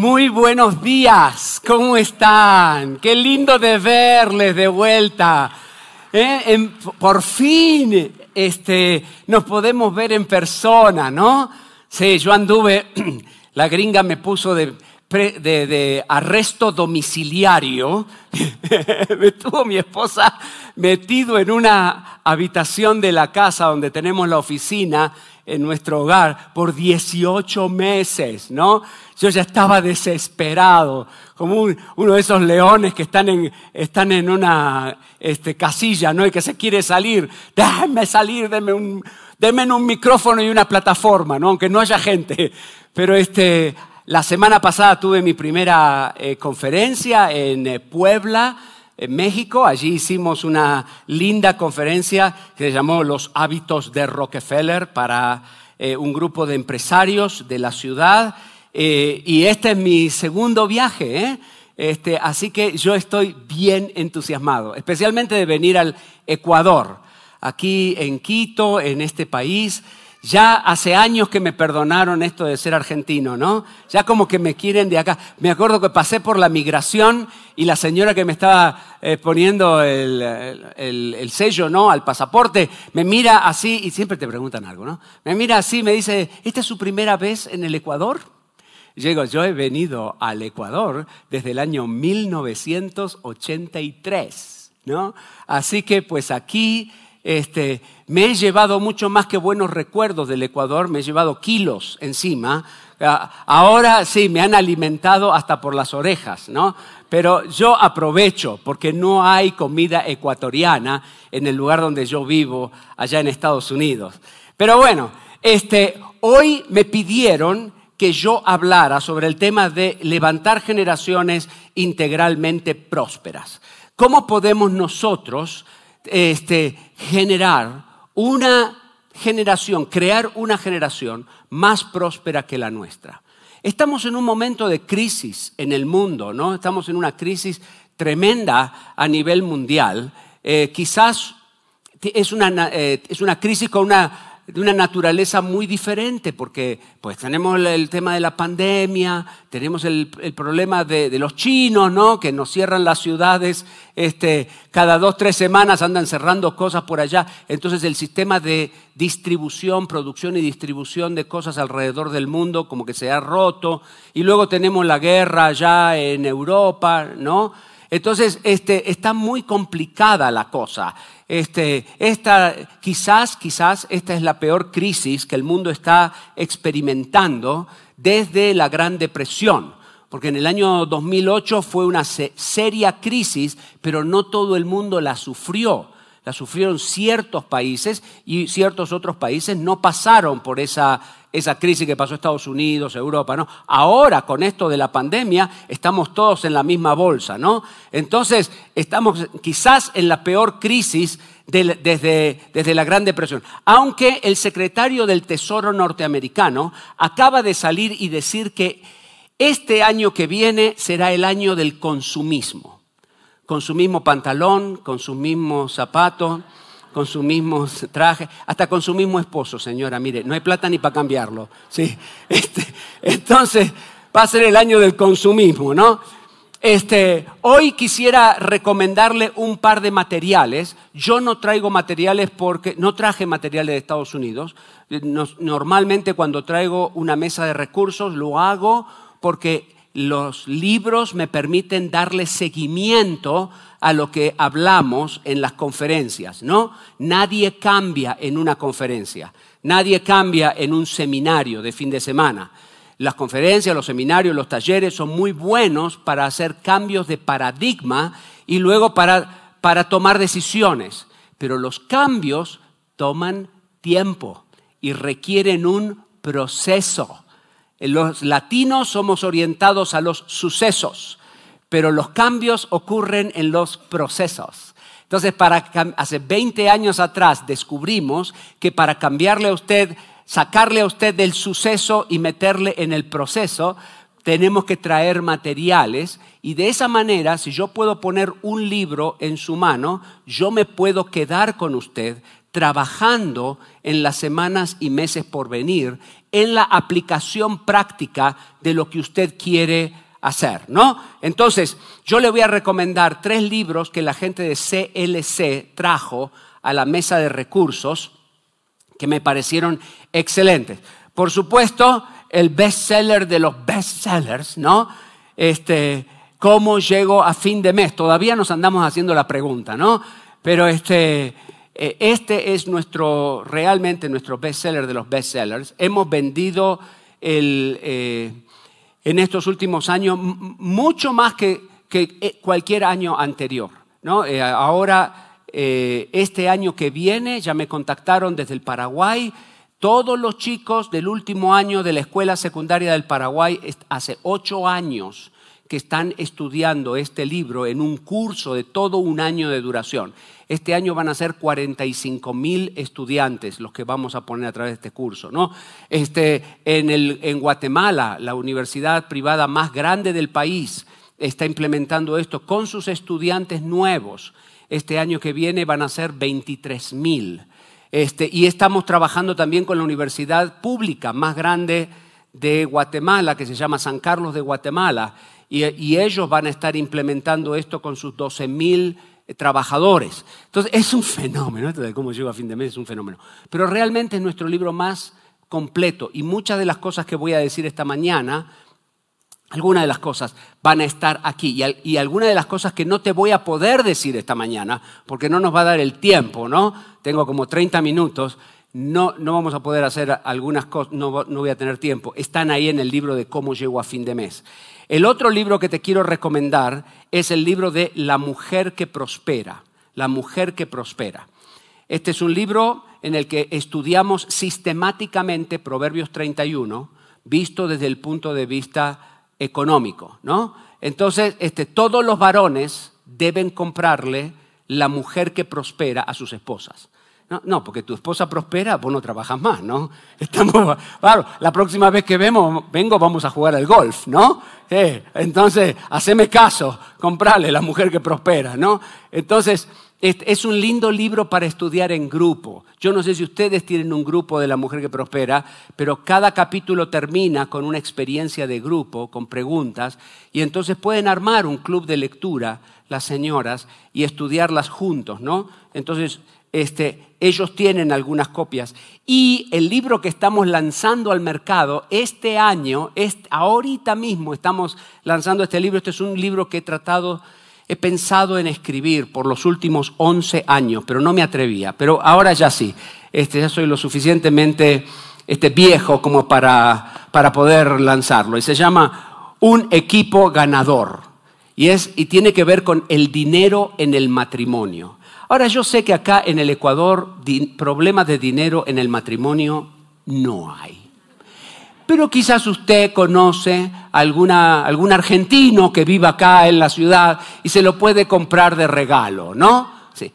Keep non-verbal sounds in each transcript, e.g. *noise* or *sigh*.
Muy buenos días, ¿cómo están? Qué lindo de verles de vuelta. ¿Eh? por fin este, nos podemos ver en persona, ¿no? Sí, yo anduve, *clears throat* la gringa me puso de, de, arresto domiciliario. *laughs* me tuvo mi esposa metido en una habitación de la casa donde tenemos la oficina en nuestro hogar por 18 meses, ¿no? Yo ya estaba desesperado, como uno de esos leones que están en, están en una este, casilla, ¿no? Y que se quiere salir. Déjenme salir, denme un, un micrófono y una plataforma, ¿no? Aunque no haya gente. Pero este, la semana pasada tuve mi primera eh, conferencia en eh, Puebla, México. Allí hicimos una linda conferencia que se llamó Los hábitos de Rockefeller para eh, un grupo de empresarios de la ciudad. y este es mi segundo viaje. Este, así que yo estoy bien entusiasmado, especialmente de venir al Ecuador, aquí en Quito, en este país. Ya hace años que me perdonaron esto de ser argentino, ¿no? Ya como que me quieren de acá. Me acuerdo que pasé por la migración y la señora que me estaba eh, poniendo el, sello, ¿no? Al pasaporte, me mira así y siempre te preguntan algo, ¿no? Me mira así, me dice, ¿esta es su primera vez en el Ecuador? Llego, yo he venido al Ecuador desde el año 1983, ¿no? Así que pues aquí este, me he llevado mucho más que buenos recuerdos del Ecuador, me he llevado kilos encima. Ah, ahora sí, me han alimentado hasta por las orejas, ¿no? Pero yo aprovecho porque no hay comida ecuatoriana en el lugar donde yo vivo, allá en Estados Unidos. Pero bueno, este, hoy me pidieron que yo hablara sobre el tema de levantar generaciones integralmente prósperas. ¿Cómo podemos nosotros este, generar una generación, crear una generación más próspera que la nuestra. Estamos en un momento de crisis en el mundo, ¿no? Estamos en una crisis tremenda a nivel mundial. Eh, quizás es una, eh, es una crisis con una de una naturaleza muy diferente, porque pues tenemos el tema de la pandemia, tenemos el, problema de, los chinos, ¿no? que nos cierran las ciudades, este, cada dos, tres semanas andan cerrando cosas por allá, entonces el sistema de distribución, producción y distribución de cosas alrededor del mundo como que se ha roto, y luego tenemos la guerra allá en Europa, ¿no? Entonces, este, está muy complicada la cosa. Este, esta, quizás, quizás esta es la peor crisis que el mundo está experimentando desde la Gran Depresión. Porque en el año 2008 fue una seria crisis, pero no todo el mundo la sufrió. La sufrieron ciertos países y ciertos otros países no pasaron por esa esa crisis que pasó Estados Unidos, Europa, ¿no? Ahora, con esto de la pandemia, estamos todos en la misma bolsa, ¿no? Entonces, estamos quizás en la peor crisis desde, desde la Gran Depresión. Aunque el secretario del Tesoro norteamericano acaba de salir y decir que este año que viene será el año del consumismo. Consumismo pantalón, consumismo zapato con su mismo traje, hasta con su mismo esposo, señora. Mire, no hay plata ni para cambiarlo. ¿sí? *laughs* Este, entonces, va a ser el año del consumismo, ¿no? Este, hoy quisiera recomendarle un par de materiales. Yo no traigo materiales porque no traje materiales de Estados Unidos. Normalmente cuando traigo una mesa de recursos lo hago porque los libros me permiten darle seguimiento a lo que hablamos en las conferencias, ¿no? Nadie cambia en una conferencia, nadie cambia en un seminario de fin de semana. Las conferencias, los seminarios, los talleres son muy buenos para hacer cambios de paradigma y luego para, para tomar decisiones, pero los cambios toman tiempo y requieren un proceso. Los latinos somos orientados a los sucesos pero los cambios ocurren en los procesos. Entonces, para, hace 20 años atrás descubrimos que para cambiarle a usted, sacarle a usted del suceso y meterle en el proceso, tenemos que traer materiales y de esa manera, si yo puedo poner un libro en su mano, yo me puedo quedar con usted trabajando en las semanas y meses por venir en la aplicación práctica de lo que usted quiere hacer, ¿no? Entonces, yo le voy a recomendar tres libros que la gente de CLC trajo a la mesa de recursos que me parecieron excelentes. Por supuesto, el bestseller de los bestsellers, ¿no? Este, ¿cómo llego a fin de mes? Todavía nos andamos haciendo la pregunta, ¿no? Pero este, eh, este es nuestro, realmente nuestro bestseller de los bestsellers. Hemos vendido el, eh, en estos últimos años mucho más que, eh, cualquier año anterior. ¿no? ahora este año que viene ya me contactaron desde el Paraguay. Todos los chicos del último año de la escuela secundaria del Paraguay, hace ocho años que están estudiando este libro en un curso de todo un año de duración. Este año van a ser 45 mil estudiantes los que vamos a poner a través de este curso. ¿no? Este, en, el, en Guatemala, la universidad privada más grande del país está implementando esto con sus estudiantes nuevos. Este año que viene van a ser 23 mil. Este, y estamos trabajando también con la universidad pública más grande de Guatemala, que se llama San Carlos de Guatemala, y, y ellos van a estar implementando esto con sus 12 mil trabajadores. Entonces, es un fenómeno, esto de cómo llego a fin de mes es un fenómeno. Pero realmente es nuestro libro más completo y muchas de las cosas que voy a decir esta mañana algunas de las cosas van a estar aquí y, algunas de las cosas que no te voy a poder decir esta mañana, porque no nos va a dar el tiempo, ¿no? Tengo como 30 minutos, no, no vamos a poder hacer algunas cosas, no, no voy a tener tiempo. Están ahí en el libro de cómo llego a fin de mes. El otro libro que te quiero recomendar es el libro de La mujer que prospera, La mujer que prospera. Este es un libro en el que estudiamos sistemáticamente Proverbios 31, visto desde el punto de vista económico, ¿no? Entonces, este, todos los varones deben comprarle la mujer que prospera a sus esposas. No, porque tu esposa prospera, vos no trabajas más, ¿no? *laughs* Estamos, claro, la próxima vez que vemos, vengo vamos a jugar al golf, ¿no? Eh, entonces, haceme caso, comprarle la mujer que prospera, ¿no? Entonces, es un lindo libro para estudiar en grupo. Yo no sé si ustedes tienen un grupo de la mujer que prospera, pero cada capítulo termina con una experiencia de grupo, con preguntas, y entonces pueden armar un club de lectura, las señoras, y estudiarlas juntos, ¿no? Entonces, este, ellos tienen algunas copias. Y el libro que estamos lanzando al mercado este año, ahorita mismo estamos lanzando este libro, este es un libro que he tratado he pensado en escribir por los últimos 11 años, pero no me atrevía. Pero ahora ya sí, este, ya soy lo suficientemente este, viejo como para, para poder lanzarlo. Y se llama Un equipo ganador. Y, es, y tiene que ver con el dinero en el matrimonio. Ahora yo sé que acá en el Ecuador problemas de dinero en el matrimonio no hay pero quizás usted conoce alguna, algún argentino que viva acá en la ciudad y se lo puede comprar de regalo, ¿no? Sí.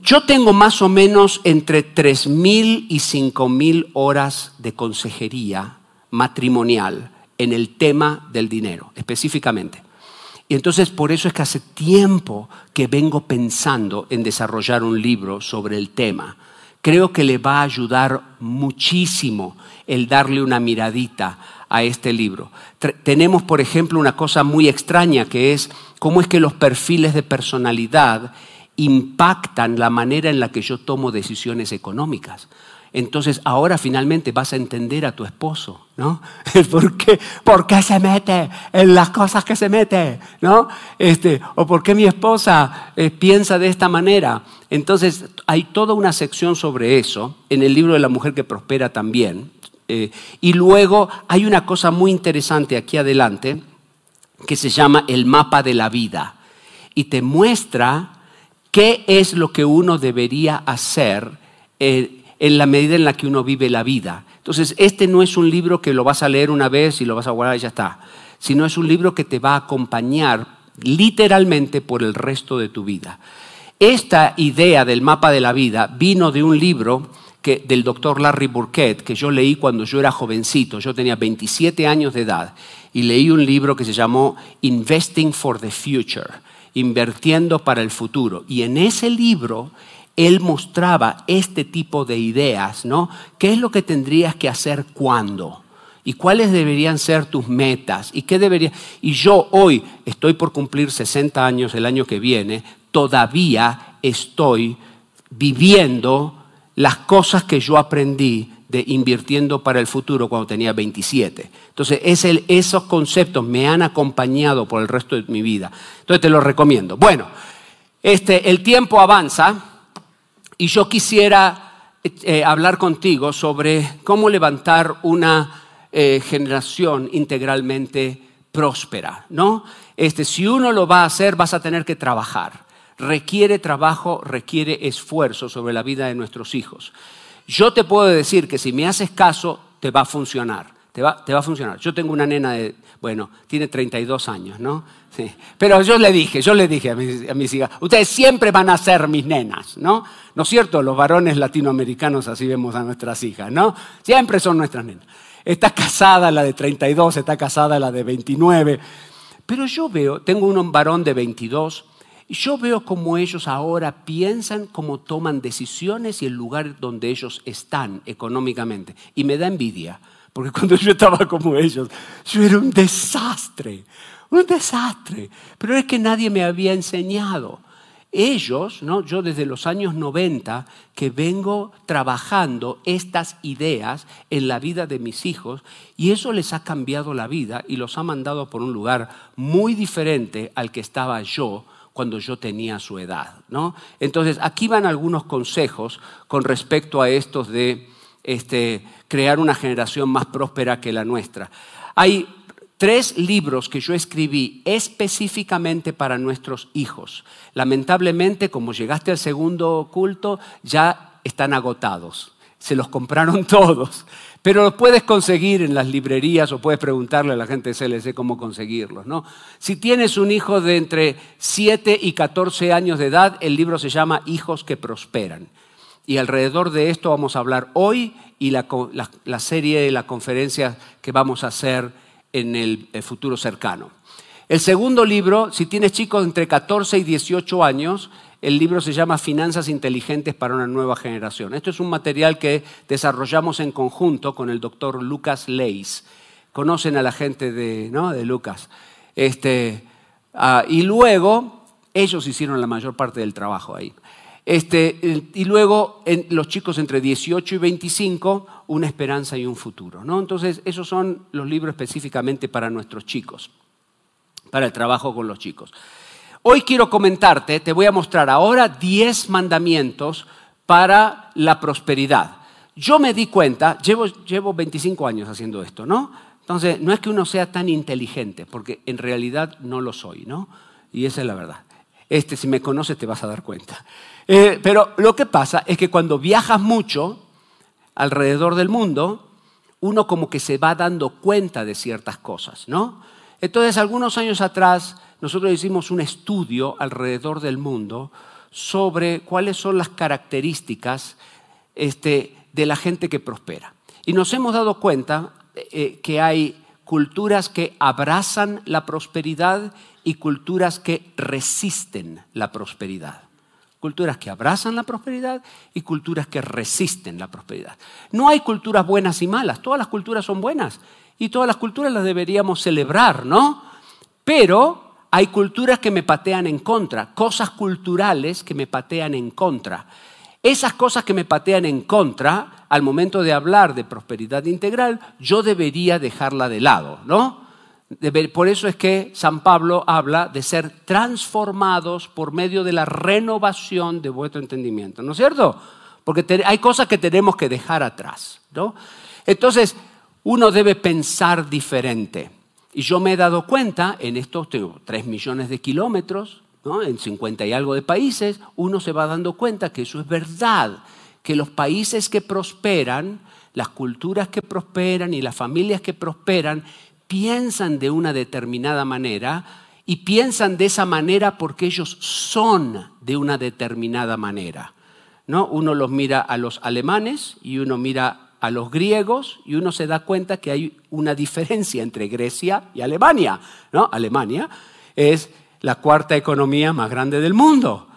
Yo tengo más o menos entre 3.000 y 5.000 horas de consejería matrimonial en el tema del dinero, específicamente. Y entonces por eso es que hace tiempo que vengo pensando en desarrollar un libro sobre el tema. Creo que le va a ayudar muchísimo el darle una miradita a este libro. Tenemos, por ejemplo, una cosa muy extraña que es cómo es que los perfiles de personalidad impactan la manera en la que yo tomo decisiones económicas. Entonces ahora finalmente vas a entender a tu esposo, ¿no? *laughs* ¿Por qué, ¿Por qué se mete en las cosas que se mete, ¿no? Este, o por qué mi esposa eh, piensa de esta manera. Entonces hay toda una sección sobre eso en el libro de la mujer que prospera también. Eh, y luego hay una cosa muy interesante aquí adelante que se llama el mapa de la vida y te muestra qué es lo que uno debería hacer. Eh, en la medida en la que uno vive la vida. Entonces, este no es un libro que lo vas a leer una vez y lo vas a guardar y ya está, sino es un libro que te va a acompañar literalmente por el resto de tu vida. Esta idea del mapa de la vida vino de un libro que, del doctor Larry Burkett que yo leí cuando yo era jovencito, yo tenía 27 años de edad, y leí un libro que se llamó Investing for the Future, invirtiendo para el futuro. Y en ese libro él mostraba este tipo de ideas, ¿no? ¿Qué es lo que tendrías que hacer cuándo? ¿Y cuáles deberían ser tus metas? ¿Y qué debería? Y yo hoy estoy por cumplir 60 años el año que viene, todavía estoy viviendo las cosas que yo aprendí de invirtiendo para el futuro cuando tenía 27. Entonces, esos conceptos me han acompañado por el resto de mi vida. Entonces, te los recomiendo. Bueno, este, el tiempo avanza y yo quisiera eh, hablar contigo sobre cómo levantar una eh, generación integralmente próspera, ¿no? Este, si uno lo va a hacer, vas a tener que trabajar. Requiere trabajo, requiere esfuerzo sobre la vida de nuestros hijos. Yo te puedo decir que si me haces caso, te va a funcionar. Te va, te va a funcionar. Yo tengo una nena de, bueno, tiene 32 años, ¿no? Sí. Pero yo le dije, yo le dije a mis, a mis, hijas, ustedes siempre van a ser mis nenas, ¿no? ¿No es cierto? Los varones latinoamericanos así vemos a nuestras hijas, ¿no? Siempre son nuestras nenas. Está casada la de 32, está casada la de 29. Pero yo veo, tengo un varón de 22 y yo veo cómo ellos ahora piensan, cómo toman decisiones y el lugar donde ellos están económicamente. Y me da envidia, porque cuando yo estaba como ellos, yo era un desastre, un desastre. Pero es que nadie me había enseñado. Ellos, ¿no? yo desde los años 90 que vengo trabajando estas ideas en la vida de mis hijos y eso les ha cambiado la vida y los ha mandado por un lugar muy diferente al que estaba yo cuando yo tenía su edad. ¿no? Entonces, aquí van algunos consejos con respecto a estos de este, crear una generación más próspera que la nuestra. Hay tres libros que yo escribí específicamente para nuestros hijos. Lamentablemente, como llegaste al segundo culto, ya están agotados. Se los compraron *laughs* todos. Pero los puedes conseguir en las librerías o puedes preguntarle a la gente de CLC cómo conseguirlos. ¿no? Si tienes un hijo de entre 7 y 14 años de edad, el libro se llama Hijos que Prosperan. Y alrededor de esto vamos a hablar hoy y la, la, serie de la conferencia que vamos a hacer en el, futuro cercano. El segundo libro, si tienes chicos entre 14 y 18 años, el libro se llama Finanzas Inteligentes para una nueva generación. Esto es un material que desarrollamos en conjunto con el doctor Lucas Leis. Conocen a la gente de, ¿no? de Lucas. Este, uh, y luego, ellos hicieron la mayor parte del trabajo ahí. Este, y luego los chicos entre 18 y 25, una esperanza y un futuro. ¿no? Entonces, esos son los libros específicamente para nuestros chicos, para el trabajo con los chicos. Hoy quiero comentarte, te voy a mostrar ahora 10 mandamientos para la prosperidad. Yo me di cuenta, llevo, llevo 25 años haciendo esto, ¿no? Entonces, no es que uno sea tan inteligente, porque en realidad no lo soy, ¿no? Y esa es la verdad. Este, si me conoces, te vas a dar cuenta. Eh, pero lo que pasa es que cuando viajas mucho alrededor del mundo, uno como que se va dando cuenta de ciertas cosas, ¿no? Entonces, algunos años atrás, nosotros hicimos un estudio alrededor del mundo sobre cuáles son las características este, de la gente que prospera. Y nos hemos dado cuenta eh, que hay culturas que abrazan la prosperidad y culturas que resisten la prosperidad. Culturas que abrazan la prosperidad y culturas que resisten la prosperidad. No hay culturas buenas y malas, todas las culturas son buenas y todas las culturas las deberíamos celebrar, ¿no? Pero hay culturas que me patean en contra, cosas culturales que me patean en contra. Esas cosas que me patean en contra, al momento de hablar de prosperidad integral, yo debería dejarla de lado, ¿no? Por eso es que San Pablo habla de ser transformados por medio de la renovación de vuestro entendimiento, ¿no es cierto? Porque hay cosas que tenemos que dejar atrás, ¿no? Entonces, uno debe pensar diferente. Y yo me he dado cuenta, en estos tengo 3 millones de kilómetros, en 50 y algo de países, uno se va dando cuenta que eso es verdad, que los países que prosperan, las culturas que prosperan y las familias que prosperan, piensan de una determinada manera y piensan de esa manera porque ellos son de una determinada manera. ¿no? Uno los mira a los alemanes y uno mira a los griegos y uno se da cuenta que hay una diferencia entre Grecia y Alemania. ¿no? Alemania es la cuarta economía más grande del mundo.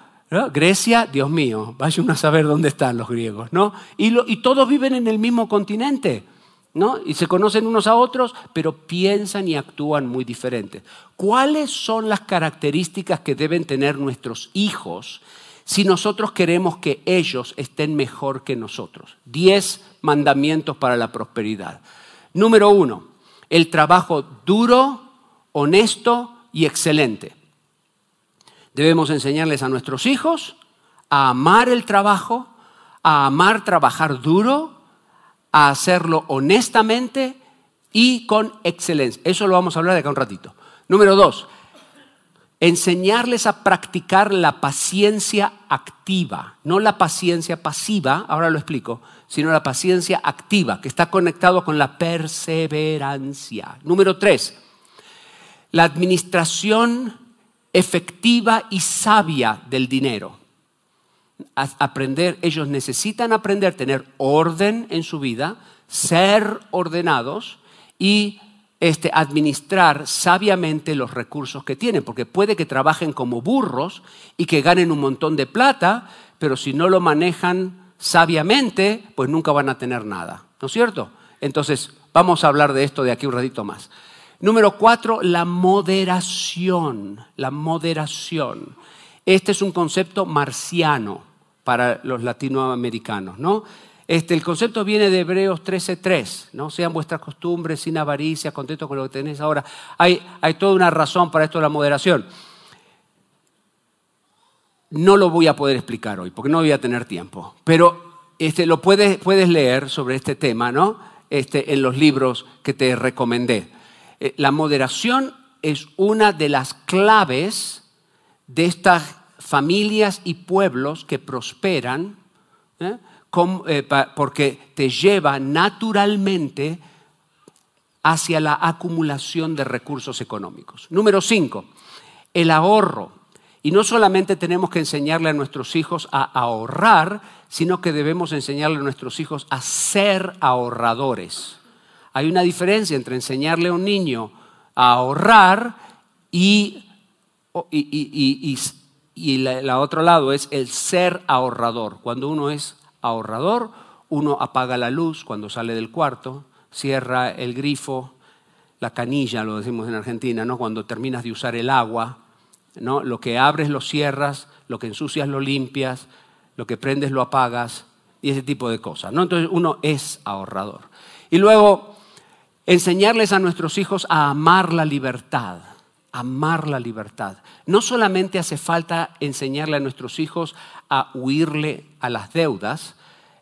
Grecia, Dios mío, vaya uno a saber dónde están los griegos, ¿no? Y, y todos viven en el mismo continente. ¿No? Y se conocen unos a otros, pero piensan y actúan muy diferentes. ¿Cuáles son las características que deben tener nuestros hijos si nosotros queremos que ellos estén mejor que nosotros? Diez mandamientos para la prosperidad. Número uno, el trabajo duro, honesto y excelente. Debemos enseñarles a nuestros hijos a amar el trabajo, a amar trabajar duro, a hacerlo honestamente y con excelencia. Eso lo vamos a hablar de acá un ratito. Número dos, enseñarles a practicar la paciencia activa, no la paciencia pasiva, ahora lo explico, sino la paciencia activa, que está conectado con la perseverancia. Número tres, la administración efectiva y sabia del dinero aprender, ellos necesitan aprender, tener orden en su vida, ser ordenados y este, administrar sabiamente los recursos que tienen, porque puede que trabajen como burros y que ganen un montón de plata, pero si no lo manejan sabiamente, pues nunca van a tener nada, ¿no es cierto? Entonces, vamos a hablar de esto de aquí un ratito más. Número cuatro, la moderación, la moderación. Este es un concepto marciano para los latinoamericanos, ¿no? Este, el concepto viene de Hebreos 13:3, ¿no? Sean vuestras costumbres sin avaricia, contentos con lo que tenéis ahora. Hay, hay toda una razón para esto de la moderación. No lo voy a poder explicar hoy, porque no voy a tener tiempo. Pero este, lo puedes, puedes leer sobre este tema, ¿no? Este, en los libros que te recomendé. Eh, la moderación es una de las claves de estas familias y pueblos que prosperan, ¿eh? Eh, porque te lleva naturalmente hacia la acumulación de recursos económicos. Número cinco, el ahorro. Y no solamente tenemos que enseñarle a nuestros hijos a ahorrar, sino que debemos enseñarle a nuestros hijos a ser ahorradores. Hay una diferencia entre enseñarle a un niño a ahorrar y, y, y la, otro lado es el ser ahorrador. Cuando uno es ahorrador, uno apaga la luz cuando sale del cuarto, cierra el grifo, la canilla, lo decimos en Argentina, ¿no? Cuando terminas de usar el agua, ¿no? Lo que abres lo cierras, lo que ensucias lo limpias, lo que prendes lo apagas y ese tipo de cosas, ¿no? Entonces uno es ahorrador. Y luego enseñarles a nuestros hijos a amar la libertad amar la libertad. No solamente hace falta enseñarle a nuestros hijos a huirle a las deudas,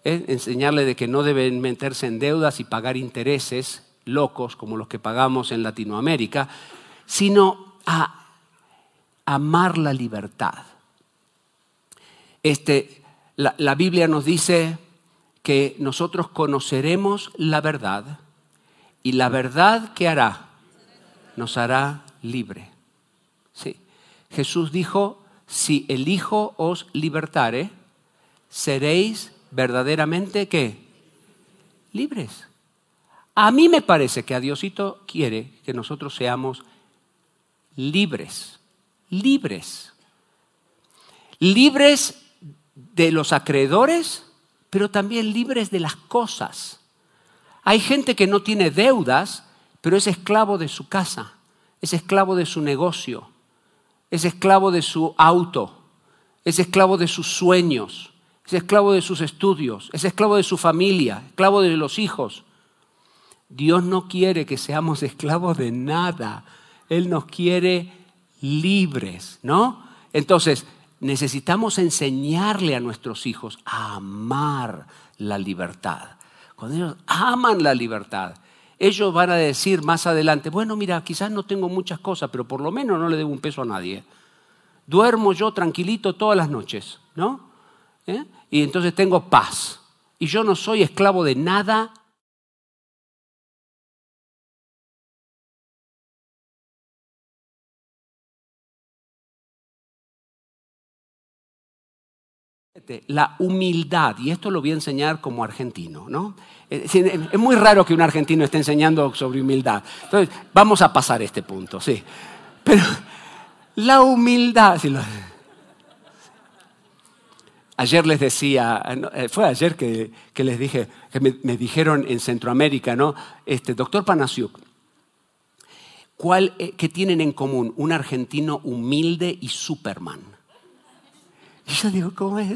¿eh? enseñarle de que no deben meterse en deudas y pagar intereses locos como los que pagamos en Latinoamérica, sino a amar la libertad. Este, la, la Biblia nos dice que nosotros conoceremos la verdad y la verdad que hará nos hará libre. Sí. Jesús dijo, si el Hijo os libertare, seréis verdaderamente qué? Libres. A mí me parece que a Diosito quiere que nosotros seamos libres, libres. Libres de los acreedores, pero también libres de las cosas. Hay gente que no tiene deudas, pero es esclavo de su casa es esclavo de su negocio, es esclavo de su auto, es esclavo de sus sueños, es esclavo de sus estudios, es esclavo de su familia, esclavo de los hijos. Dios no quiere que seamos esclavos de nada. Él nos quiere libres, ¿no? Entonces, necesitamos enseñarle a nuestros hijos a amar la libertad. Cuando ellos aman la libertad, ellos van a decir más adelante, bueno, mira, quizás no tengo muchas cosas, pero por lo menos no le debo un peso a nadie. Duermo yo tranquilito todas las noches, ¿no? ¿Eh? Y entonces tengo paz. Y yo no soy esclavo de nada La humildad, y esto lo voy a enseñar como argentino, ¿no? Es muy raro que un argentino esté enseñando sobre humildad. Entonces, vamos a pasar este punto, sí. Pero la humildad, Ayer les decía, eh, fue ayer que, les dije, que me, dijeron en Centroamérica, ¿no? Este, doctor Panasiuk, ¿cuál, eh, ¿qué tienen en común un argentino humilde y Superman? Y yo digo, ¿cómo es?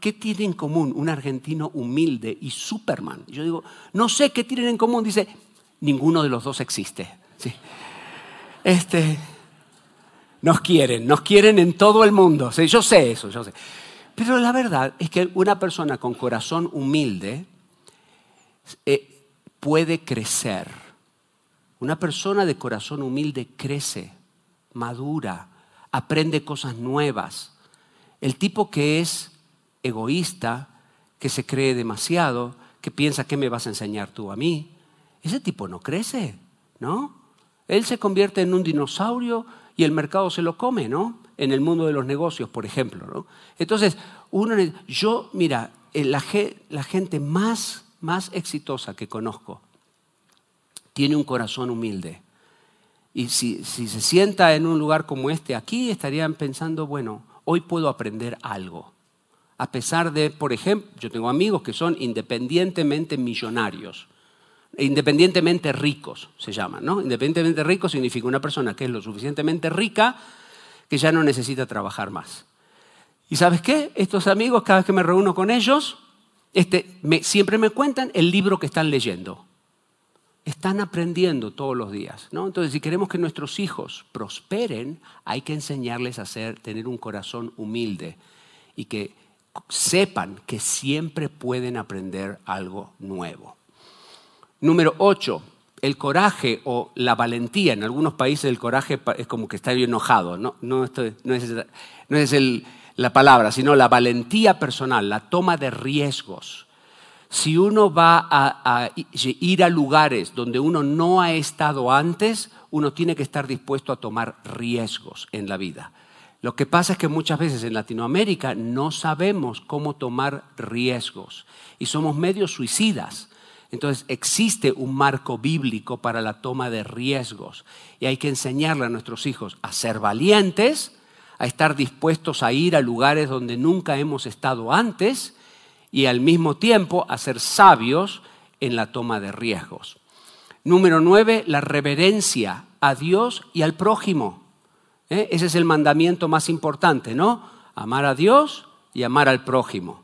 ¿qué tiene en común un argentino humilde y Superman? Y yo digo, no sé qué tienen en común. Dice, ninguno de los dos existe. Este, nos quieren, nos quieren en todo el mundo. Yo sé eso, yo sé. Pero la verdad es que una persona con corazón humilde eh, puede crecer. Una persona de corazón humilde crece, madura, aprende cosas nuevas. El tipo que es egoísta, que se cree demasiado, que piensa que me vas a enseñar tú a mí, ese tipo no crece, ¿no? Él se convierte en un dinosaurio y el mercado se lo come, ¿no? En el mundo de los negocios, por ejemplo, ¿no? Entonces, uno, yo, mira, eh, la, gente más, más exitosa que conozco tiene un corazón humilde. Y si, si se sienta en un lugar como este aquí, estarían pensando, bueno, hoy puedo aprender algo. A pesar de, por ejemplo, yo tengo amigos que son independientemente millonarios independientemente ricos se llaman, ¿no? Independientemente rico significa una persona que es lo suficientemente rica que ya no necesita trabajar más. ¿Y sabes qué? Estos amigos, cada vez que me reúno con ellos, este, siempre me cuentan el libro que están leyendo. Están aprendiendo todos los días. ¿no? Entonces, si queremos que nuestros hijos prosperen, hay que enseñarles a tener un corazón humilde y que sepan que siempre pueden aprender algo nuevo. Número 8, el coraje o la valentía. En algunos países el coraje es como que está enojado. No, no, es, la palabra, sino la valentía personal, la toma de riesgos. Si uno va a, ir a lugares donde uno no ha estado antes, uno tiene que estar dispuesto a tomar riesgos en la vida. Lo que pasa es que muchas veces en Latinoamérica no sabemos cómo tomar riesgos y somos medio suicidas. Entonces existe un marco bíblico para la toma de riesgos y hay que enseñarle a nuestros hijos a ser valientes, a estar dispuestos a ir a lugares donde nunca hemos estado antes y al mismo tiempo a ser sabios en la toma de riesgos. Número nueve, la reverencia a Dios y al prójimo. ¿Eh? Ese es el mandamiento más importante, ¿no? Amar a Dios y amar al prójimo.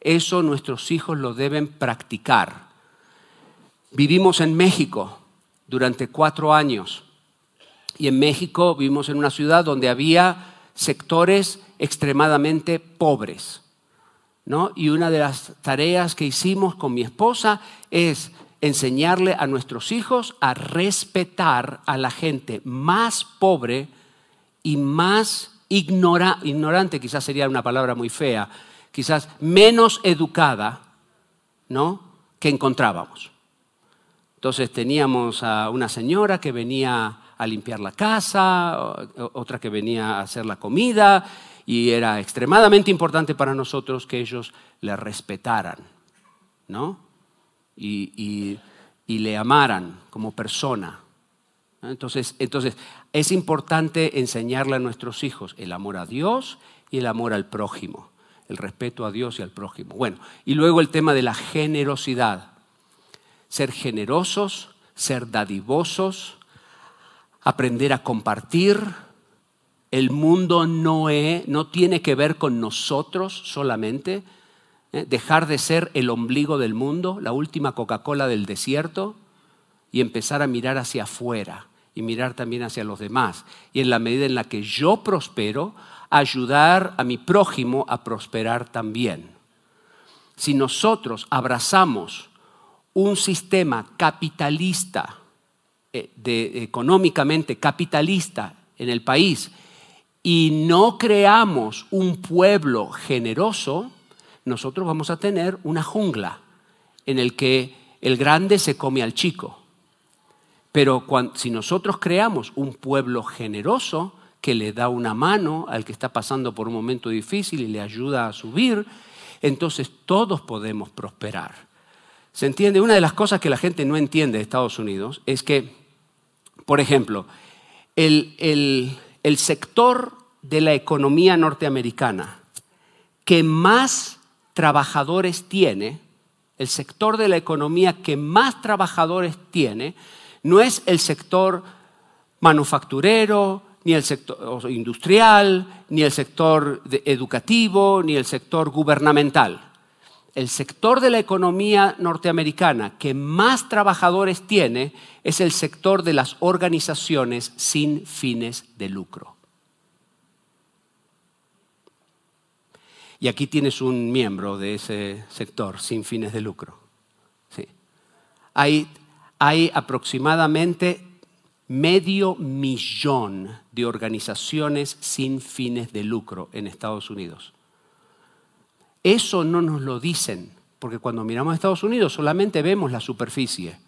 Eso nuestros hijos lo deben practicar. Vivimos en México durante cuatro años y en México vivimos en una ciudad donde había sectores extremadamente pobres. Y una de las tareas que hicimos con mi esposa es enseñarle a nuestros hijos a respetar a la gente más pobre y más ignorante, quizás sería una palabra muy fea, quizás menos educada, ¿no? que encontrábamos. Entonces teníamos a una señora que venía a limpiar la casa, otra que venía a hacer la comida, y era extremadamente importante para nosotros que ellos le respetaran, ¿no? Y, le amaran como persona. Entonces, entonces, es importante enseñarle a nuestros hijos el amor a Dios y el amor al prójimo, el respeto a Dios y al prójimo. Bueno, y luego el tema de la generosidad ser generosos, ser dadivosos, aprender a compartir. El mundo no, no tiene que ver con nosotros solamente. ¿eh? Dejar de ser el ombligo del mundo, la última Coca-Cola del desierto, y empezar a mirar hacia afuera y mirar también hacia los demás. Y en la medida en la que yo prospero, ayudar a mi prójimo a prosperar también. Si nosotros abrazamos un sistema capitalista, eh, económicamente capitalista en el país, y no creamos un pueblo generoso, nosotros vamos a tener una jungla en el que el grande se come al chico. Pero si nosotros creamos un pueblo generoso que le da una mano al que está pasando por un momento difícil y le ayuda a subir, entonces todos podemos prosperar. ¿Se entiende? Una de las cosas que la gente no entiende de Estados Unidos es que, por ejemplo, el, sector de la economía norteamericana que más trabajadores tiene, el sector de la economía que más trabajadores tiene, no es el sector manufacturero, ni el sector industrial, ni el sector educativo, ni el sector gubernamental. El sector de la economía norteamericana que más trabajadores tiene es el sector de las organizaciones sin fines de lucro. Y aquí tienes un miembro de ese sector sin fines de lucro. Sí. Hay, hay aproximadamente medio millón de organizaciones sin fines de lucro en Estados Unidos. Eso no nos lo dicen, porque cuando miramos a Estados Unidos solamente vemos la superficie,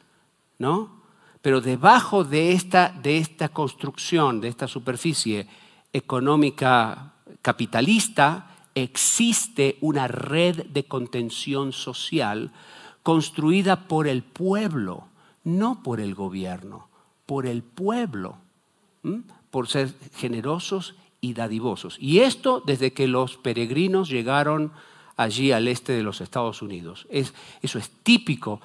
¿no? Pero debajo de esta, de esta construcción, de esta superficie económica capitalista, existe una red de contención social construida por el pueblo, no por el gobierno por el pueblo, por ser generosos y dadivosos. Y esto desde que los peregrinos llegaron allí al este de los Estados Unidos. Es, eso es típico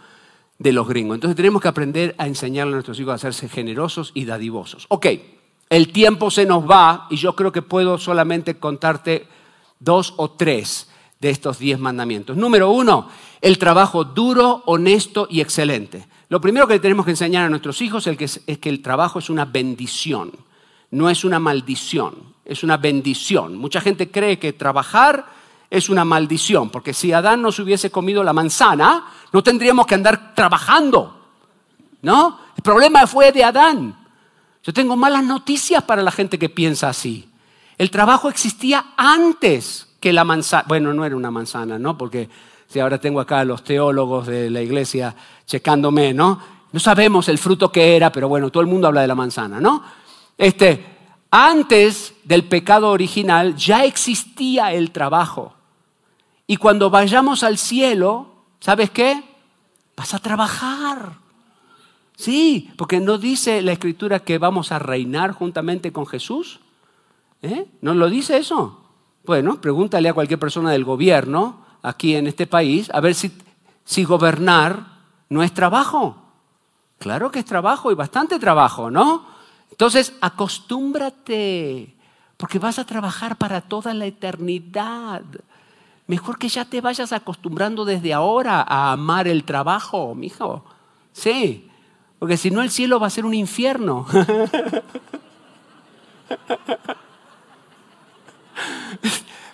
de los gringos. Entonces tenemos que aprender a enseñarle a nuestros hijos a hacerse generosos y dadivosos. Ok, el tiempo se nos va y yo creo que puedo solamente contarte dos o tres de estos diez mandamientos. Número uno, el trabajo duro, honesto y excelente. Lo primero que tenemos que enseñar a nuestros hijos es que el trabajo es una bendición, no es una maldición, es una bendición. Mucha gente cree que trabajar es una maldición, porque si Adán no se hubiese comido la manzana, no tendríamos que andar trabajando. ¿No? El problema fue de Adán. Yo tengo malas noticias para la gente que piensa así. El trabajo existía antes que la manzana. Bueno, no era una manzana, ¿no? Porque si ahora tengo acá a los teólogos de la iglesia checándome, ¿no? No sabemos el fruto que era, pero bueno, todo el mundo habla de la manzana, ¿no? Este, antes del pecado original ya existía el trabajo. Y cuando vayamos al cielo, ¿sabes qué? Vas a trabajar. Sí, porque no dice la escritura que vamos a reinar juntamente con Jesús. ¿Eh? ¿No lo dice eso? Bueno, pregúntale a cualquier persona del gobierno aquí en este país a ver si, si gobernar no es trabajo. Claro que es trabajo y bastante trabajo, ¿no? Entonces, acostúmbrate, porque vas a trabajar para toda la eternidad. Mejor que ya te vayas acostumbrando desde ahora a amar el trabajo, mijo. Sí, porque si no el cielo va a ser un infierno. *laughs*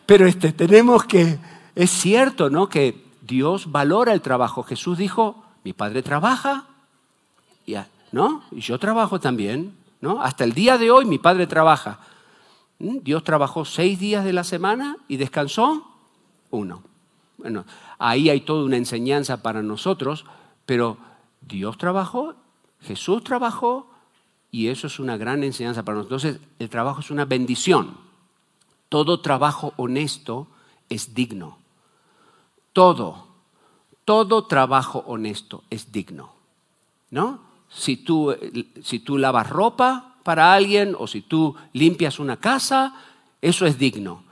Pero este, tenemos que es cierto, ¿no? Que Dios valora el trabajo. Jesús dijo, mi padre trabaja, ¿no? Y yo trabajo también, ¿no? Hasta el día de hoy mi padre trabaja. ¿Mm? Dios trabajó seis días de la semana y descansó uno. Bueno, ahí hay toda una enseñanza para nosotros, pero Dios trabajó, Jesús trabajó y eso es una gran enseñanza para nosotros. Entonces, el trabajo es una bendición. Todo trabajo honesto es digno. Todo, todo trabajo honesto es digno. ¿No? Si tú, si tú lavas ropa para alguien o si tú limpias una casa, eso es digno.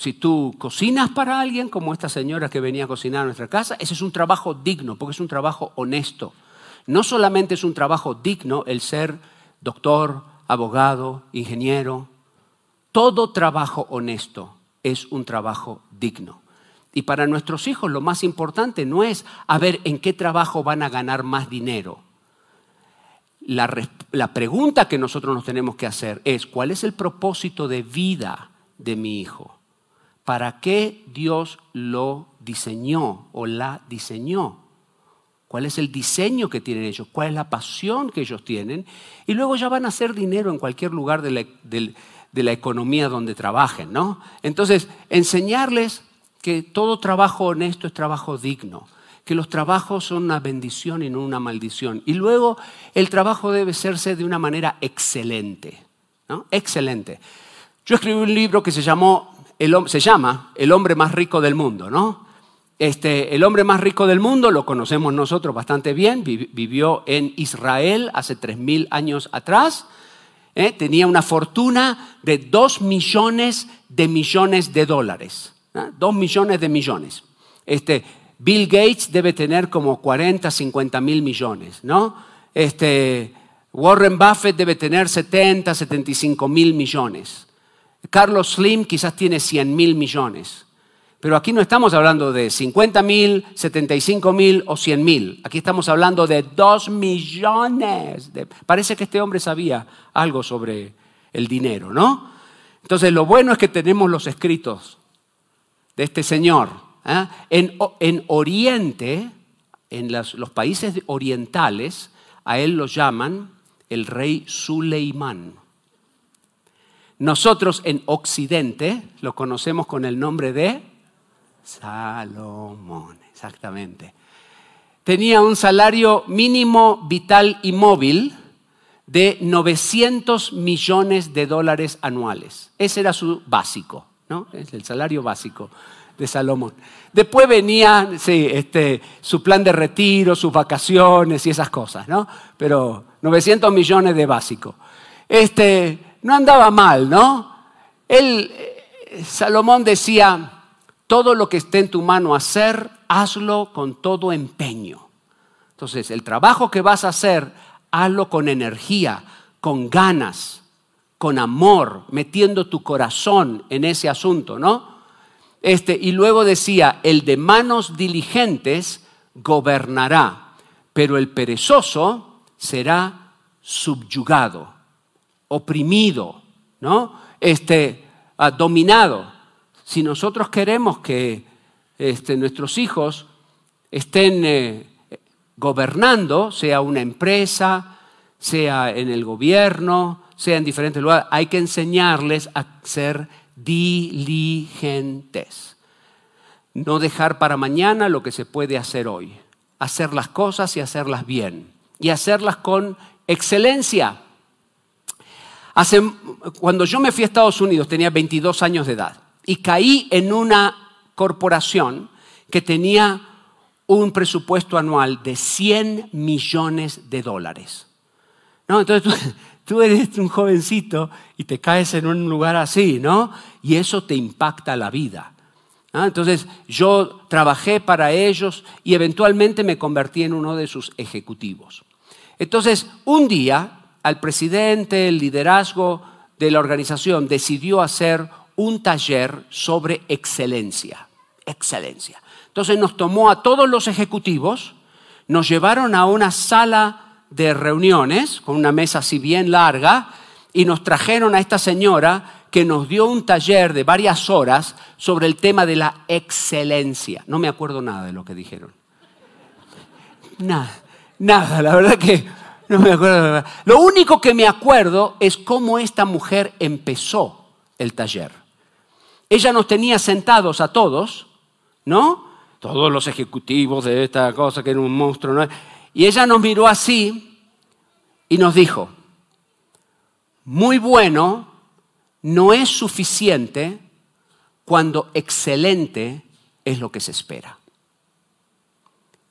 Si tú cocinas para alguien, como esta señora que venía a cocinar a nuestra casa, ese es un trabajo digno, porque es un trabajo honesto. No solamente es un trabajo digno el ser doctor, abogado, ingeniero, todo trabajo honesto es un trabajo digno. Y para nuestros hijos lo más importante no es a ver en qué trabajo van a ganar más dinero. La, pregunta que nosotros nos tenemos que hacer es, ¿cuál es el propósito de vida de mi hijo? ¿Para qué Dios lo diseñó o la diseñó? ¿Cuál es el diseño que tienen ellos? ¿Cuál es la pasión que ellos tienen? Y luego ya van a hacer dinero en cualquier lugar de la, economía donde trabajen, ¿no? Entonces, enseñarles que todo trabajo honesto es trabajo digno, que los trabajos son una bendición y no una maldición. Y luego el trabajo debe hacerse de una manera excelente, ¿no? Excelente. Yo escribí un libro que se, llamó, se llama El hombre más rico del mundo, ¿no? Este, el hombre más rico del mundo, lo conocemos nosotros bastante bien, vivió en Israel hace 3.000 años atrás, ¿eh? tenía una fortuna de 2 millones de millones de dólares. ¿ah? Dos millones de millones. Este, Bill Gates debe tener como 40, 50 mil millones, ¿no? Este, Warren Buffett debe tener 70, 75 mil millones. Carlos Slim quizás tiene 100 mil millones. Pero aquí no estamos hablando de 50 mil, 75 mil o 100 mil. Aquí estamos hablando de 2 millones. Parece que este hombre sabía algo sobre el dinero, ¿no? Entonces lo bueno es que tenemos los escritos de este señor. ¿eh? En, Oriente, en los países orientales, a él lo llaman el rey Suleimán. Nosotros en Occidente lo conocemos con el nombre de Salomón, exactamente. Tenía un salario mínimo vital y móvil de 900 millones de dólares anuales. Ese era su básico, ¿no? Es el salario básico de Salomón. Después venía sí, este, su plan de retiro, sus vacaciones y esas cosas, ¿no? Pero 900 millones de básico. Este, no andaba mal, ¿no? Él, eh, Salomón decía, todo lo que esté en tu mano hacer, hazlo con todo empeño. Entonces, el trabajo que vas a hacer, hazlo con energía, con ganas, con amor, metiendo tu corazón en ese asunto, ¿no? Este, y luego decía, el de manos diligentes gobernará, pero el perezoso será subyugado, oprimido, ¿no? Este, ah, dominado. Si nosotros queremos que este, nuestros hijos estén eh, gobernando, sea una empresa, sea en el gobierno, sea en diferentes lugares, hay que enseñarles a ser diligentes. No dejar para mañana lo que se puede hacer hoy. Hacer las cosas y hacerlas bien. Y hacerlas con excelencia. Cuando yo me fui a Estados Unidos tenía 22 años de edad y caí en una corporación que tenía un presupuesto anual de 100 millones de dólares. ¿No? Entonces *laughs* tú eres un jovencito y te caes en un lugar así, ¿no? Y eso te impacta la vida. Entonces yo trabajé para ellos y eventualmente me convertí en uno de sus ejecutivos. Entonces un día al presidente, el liderazgo de la organización decidió hacer un taller sobre excelencia. Excelencia. Entonces nos tomó a todos los ejecutivos, nos llevaron a una sala de reuniones, con una mesa así bien larga, y nos trajeron a esta señora que nos dio un taller de varias horas sobre el tema de la excelencia. No me acuerdo nada de lo que dijeron. Nada, nada, la verdad que no me acuerdo. Lo único que me acuerdo es cómo esta mujer empezó el taller. Ella nos tenía sentados a todos, ¿no? Todos los ejecutivos de esta cosa que era un monstruo, ¿no? Y ella nos miró así y nos dijo, muy bueno no es suficiente cuando excelente es lo que se espera.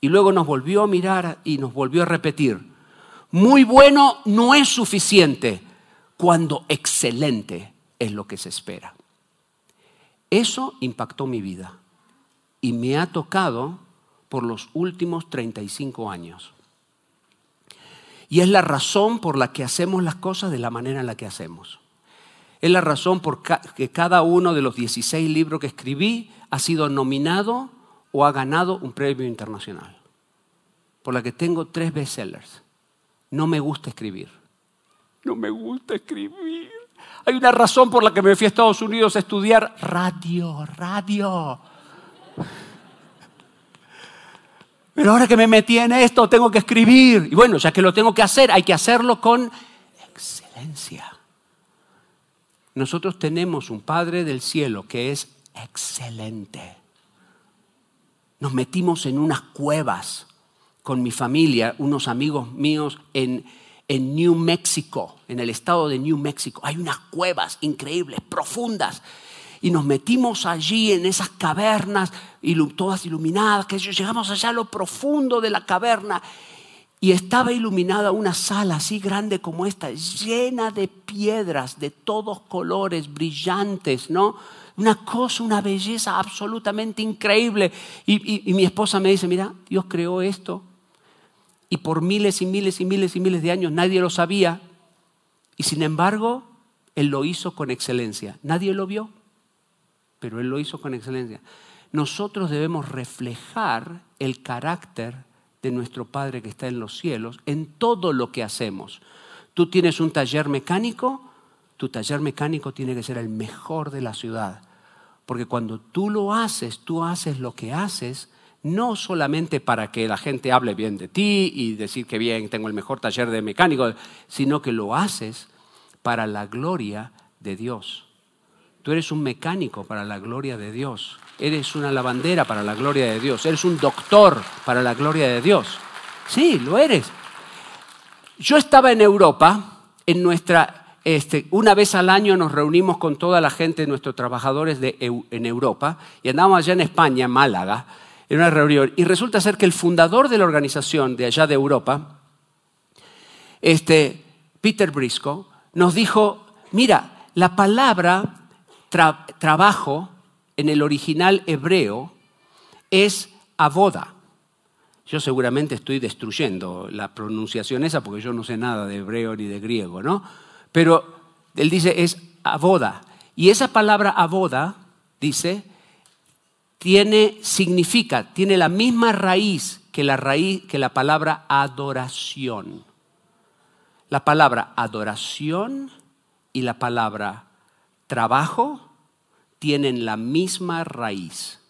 Y luego nos volvió a mirar y nos volvió a repetir, muy bueno no es suficiente cuando excelente es lo que se espera. Eso impactó mi vida y me ha tocado por los últimos 35 años. Y es la razón por la que hacemos las cosas de la manera en la que hacemos. Es la razón por que cada uno de los 16 libros que escribí ha sido nominado o ha ganado un premio internacional. Por la que tengo tres bestsellers. No me gusta escribir. No me gusta escribir. Hay una razón por la que me fui a Estados Unidos a estudiar radio, radio. Pero ahora que me metí en esto, tengo que escribir. Y bueno, ya que lo tengo que hacer, hay que hacerlo con excelencia. Nosotros tenemos un Padre del cielo que es excelente. Nos metimos en unas cuevas con mi familia, unos amigos míos en, en New Mexico, en el estado de New Mexico. Hay unas cuevas increíbles, profundas y nos metimos allí en esas cavernas, todas iluminadas, que llegamos allá a lo profundo de la caverna y estaba iluminada una sala así grande como esta, llena de piedras de todos colores, brillantes, ¿no? una cosa, una belleza absolutamente increíble. Y, mi esposa me dice, mira, Dios creó esto y por miles y miles y miles y miles de años nadie lo sabía. Y sin embargo, Él lo hizo con excelencia. Nadie lo vio, pero Él lo hizo con excelencia. Nosotros debemos reflejar el carácter de nuestro Padre que está en los cielos en todo lo que hacemos. Tú tienes un taller mecánico, tu taller mecánico tiene que ser el mejor de la ciudad. Porque cuando tú lo haces, tú haces lo que haces, no solamente para que la gente hable bien de ti y decir que bien, tengo el mejor taller de mecánico, sino que lo haces para la gloria de Dios. Tú eres un mecánico para la gloria de Dios. Eres una lavandera para la gloria de Dios. Eres un doctor para la gloria de Dios. Sí, lo eres. Yo estaba en Europa, en nuestra este, una vez al año nos reunimos con toda la gente, nuestros trabajadores de, en Europa, y andábamos allá en España, en Málaga, en una reunión. Y resulta ser que el fundador de la organización de allá de Europa, este, Peter Briscoe, nos dijo, mira, la palabra trabajo en el original hebreo es aboda. Yo seguramente estoy destruyendo la pronunciación esa porque yo no sé nada de hebreo ni de griego, ¿no? Pero él dice es aboda. Y esa palabra aboda, dice, tiene, significa, tiene la misma raíz que la raíz, que la palabra adoración. La palabra adoración y la palabra trabajo tienen la misma raíz.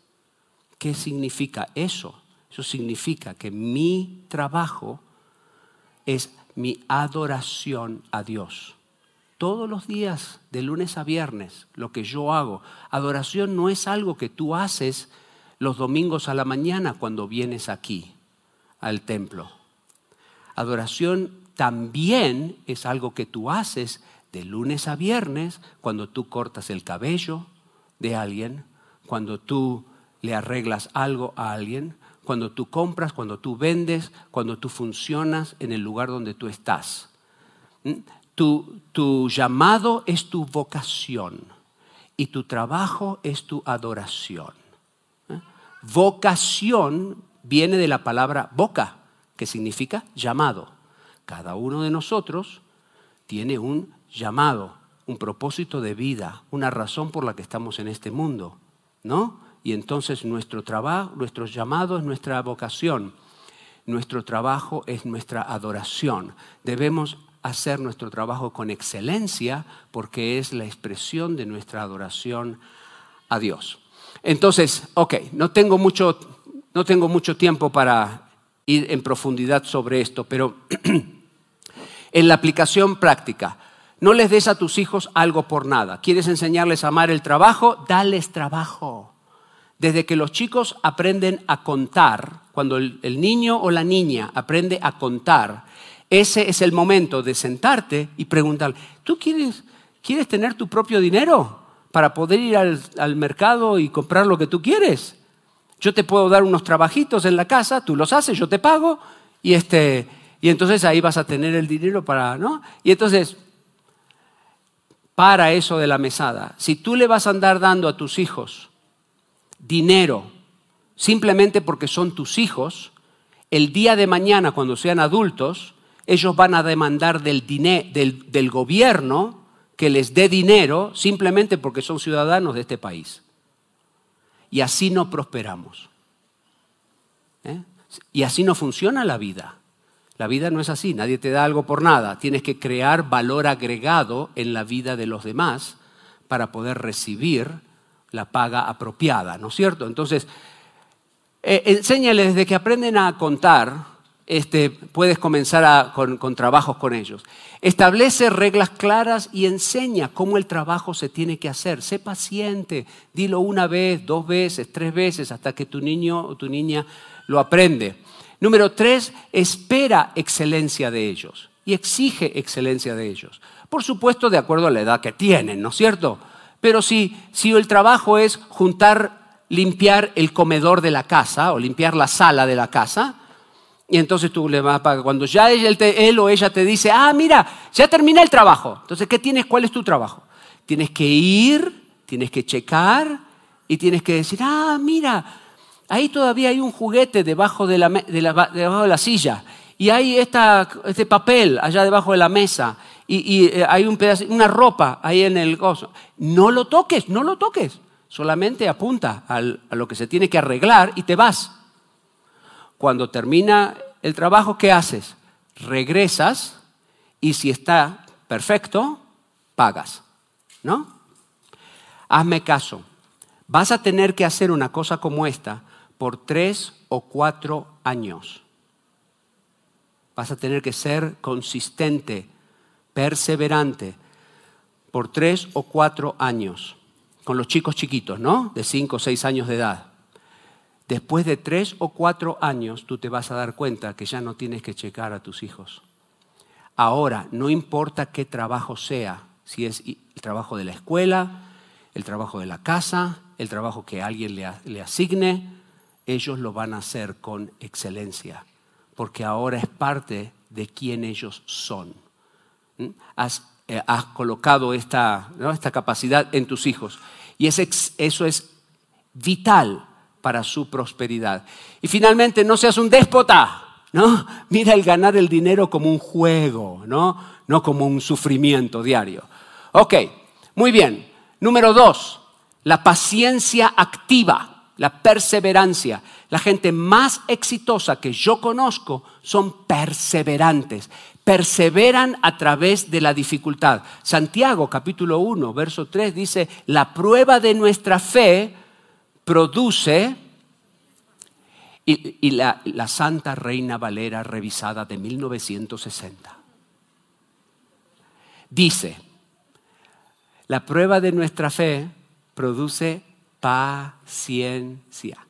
¿Qué significa eso? Eso significa que mi trabajo es mi adoración a Dios todos los días, de lunes a viernes, lo que yo hago. Adoración no es algo que tú haces los domingos a la mañana cuando vienes aquí al templo. Adoración también es algo que tú haces de lunes a viernes cuando tú cortas el cabello de alguien, cuando tú le arreglas algo a alguien, cuando tú compras, cuando tú vendes, cuando tú funcionas en el lugar donde tú estás. Tu, llamado es tu vocación y tu trabajo es tu adoración. ¿eh? Vocación viene de la palabra boca, que significa llamado. Cada uno de nosotros tiene un llamado, un propósito de vida, una razón por la que estamos en este mundo, ¿no? Y entonces nuestro trabajo, nuestro llamado es nuestra vocación, nuestro trabajo es nuestra adoración. Debemos hacer nuestro trabajo con excelencia porque es la expresión de nuestra adoración a Dios. Entonces, ok, no tengo mucho, no tengo mucho tiempo para ir en profundidad sobre esto, pero *clears throat* en la aplicación práctica, no les des a tus hijos algo por nada. ¿Quieres enseñarles a amar el trabajo? Dales trabajo. Desde que los chicos aprenden a contar, cuando el, niño o la niña aprende a contar, ese es el momento de sentarte y preguntar, ¿tú quieres, quieres tener tu propio dinero para poder ir al, mercado y comprar lo que tú quieres? Yo te puedo dar unos trabajitos en la casa, tú los haces, yo te pago y, este, y entonces ahí vas a tener el dinero para, ¿no? Y entonces, para eso de la mesada, si tú le vas a andar dando a tus hijos dinero simplemente porque son tus hijos, el día de mañana cuando sean adultos, ellos van a demandar del, del, del gobierno que les dé dinero simplemente porque son ciudadanos de este país. Y así no prosperamos. ¿Eh? Y así no funciona la vida. La vida no es así, nadie te da algo por nada. Tienes que crear valor agregado en la vida de los demás para poder recibir la paga apropiada, ¿no es cierto? Entonces, eh, enséñales desde que aprenden a contar, este, puedes comenzar con, trabajos con ellos. Establece reglas claras y enseña cómo el trabajo se tiene que hacer. Sé paciente, dilo una vez, dos veces, tres veces, hasta que tu niño o tu niña lo aprende. Número tres, espera excelencia de ellos y exige excelencia de ellos. Por supuesto, de acuerdo a la edad que tienen, ¿no es cierto? Pero si, si el trabajo es juntar, limpiar el comedor de la casa o limpiar la sala de la casa, y entonces tú le vas a pagar. Cuando ya él, o ella te dice, ah, mira, ya terminé el trabajo. Entonces, ¿qué tienes? ¿Cuál es tu trabajo? Tienes que ir, tienes que checar y tienes que decir, ah, mira, ahí todavía hay un juguete debajo de la, debajo de la silla y hay esta, este papel allá debajo de la mesa y, eh, hay un pedazo, una ropa ahí en el gozo. No lo toques, no lo toques. Solamente apunta a lo que se tiene que arreglar y te vas. Cuando termina el trabajo, ¿qué haces? Regresas y si está perfecto, pagas. ¿No? Hazme caso. Vas a tener que hacer una cosa como esta por tres o cuatro años. Vas a tener que ser consistente perseverante por tres o cuatro años, con los chicos chiquitos, ¿no? De cinco o seis años de edad. Después de tres o cuatro años, tú te vas a dar cuenta que ya no tienes que checar a tus hijos. Ahora, no importa qué trabajo sea, si es el trabajo de la escuela, el trabajo de la casa, el trabajo que alguien le, asigne, ellos lo van a hacer con excelencia, porque ahora es parte de quién ellos son. Eh, has, colocado esta, esta, capacidad en tus hijos. Y eso es vital para su prosperidad. Y finalmente, no seas un déspota. ¿no? Mira el ganar el dinero como un juego, ¿no? no como un sufrimiento diario. Ok, muy bien. Número dos, la paciencia activa, la perseverancia. La gente más exitosa que yo conozco son perseverantes perseveran a través de la dificultad. Santiago capítulo 1, verso 3 dice, la prueba de nuestra fe produce, y, la, la Santa Reina Valera revisada de 1960, dice, la prueba de nuestra fe produce paciencia.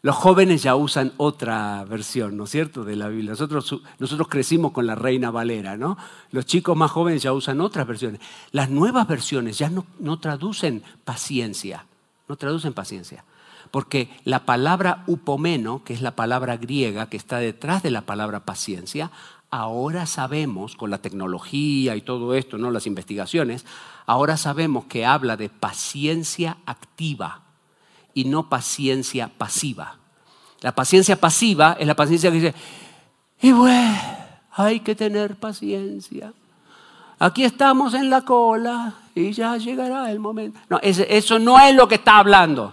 Los jóvenes ya usan otra versión, ¿no es cierto?, de la Biblia. Nosotros, nosotros crecimos con la Reina Valera, ¿no? Los chicos más jóvenes ya usan otras versiones. Las nuevas versiones ya no, no traducen paciencia, no traducen paciencia. Porque la palabra upomeno, que es la palabra griega que está detrás de la palabra paciencia, ahora sabemos, con la tecnología y todo esto, ¿no? las investigaciones, ahora sabemos que habla de paciencia activa y no paciencia pasiva. La paciencia pasiva es la paciencia que dice, y bueno, hay que tener paciencia. Aquí estamos en la cola y ya llegará el momento. No, eso no es lo que está hablando.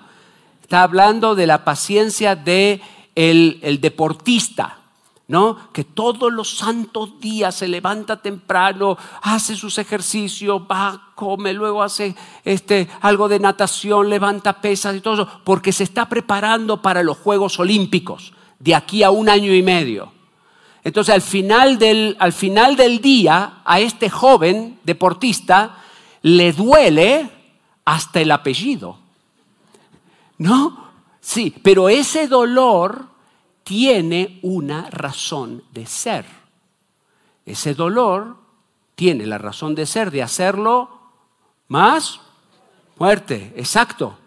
Está hablando de la paciencia de deportista ¿no? Que todos los santos días se levanta temprano, hace sus ejercicios, va, come, luego hace este, algo de natación, levanta pesas y todo eso, porque se está preparando para los Juegos Olímpicos de aquí a un año y medio. Entonces, al final del, al final del día, a este joven deportista le duele hasta el apellido. ¿No? Sí, pero ese dolor tiene una razón de ser. Ese dolor tiene la razón de ser de hacerlo más fuerte, exacto.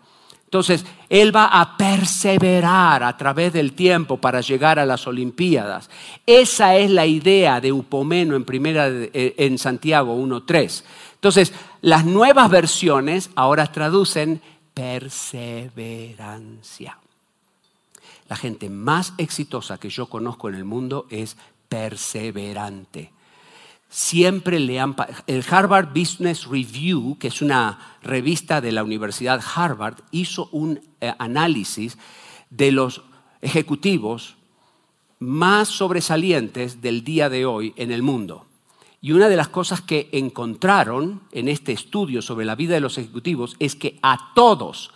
Entonces, él va a perseverar a través del tiempo para llegar a las Olimpiadas. Esa es la idea de Upomeno en, primera, eh, en Santiago 1.3. Entonces, las nuevas versiones ahora traducen perseverancia. La gente más exitosa que yo conozco en el mundo es perseverante. Siempre le han... El Harvard Business Review, que es una revista de la Universidad Harvard, hizo un eh, análisis de los ejecutivos más sobresalientes del día de hoy en el mundo. Y una de las cosas que encontraron en este estudio sobre la vida de los ejecutivos es que a todos,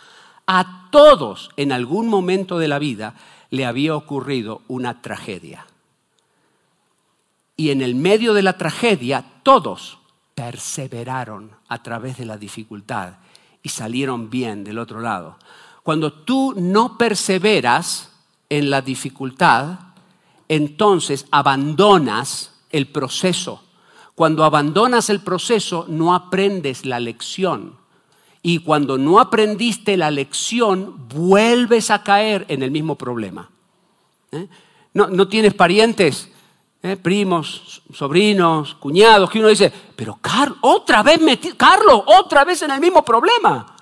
a todos en algún momento de la vida le había ocurrido una tragedia. Y en el medio de la tragedia todos perseveraron a través de la dificultad y salieron bien del otro lado. Cuando tú no perseveras en la dificultad, entonces abandonas el proceso. Cuando abandonas el proceso, no aprendes la lección y cuando no aprendiste la lección, vuelves a caer en el mismo problema. ¿Eh? No, tienes parientes, ¿eh? primos, sobrinos, cuñados, que uno dice, pero Carlos, otra vez Carlos, otra vez en el mismo problema.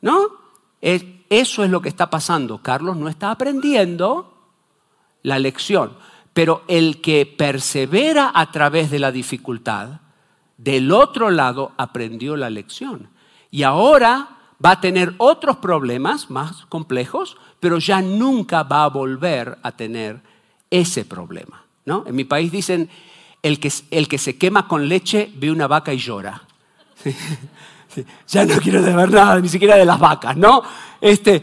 ¿No? Eso es lo que está pasando. Carlos no está aprendiendo la lección. Pero el que persevera a través de la dificultad, del otro lado aprendió la lección. Y ahora va a tener otros problemas más complejos, pero ya nunca va a volver a tener ese problema. ¿No? En mi país dicen, el que, el que se quema con leche ve una vaca y llora. *laughs* Ya no quiero saber nada, ni siquiera de las vacas, ¿no? Este,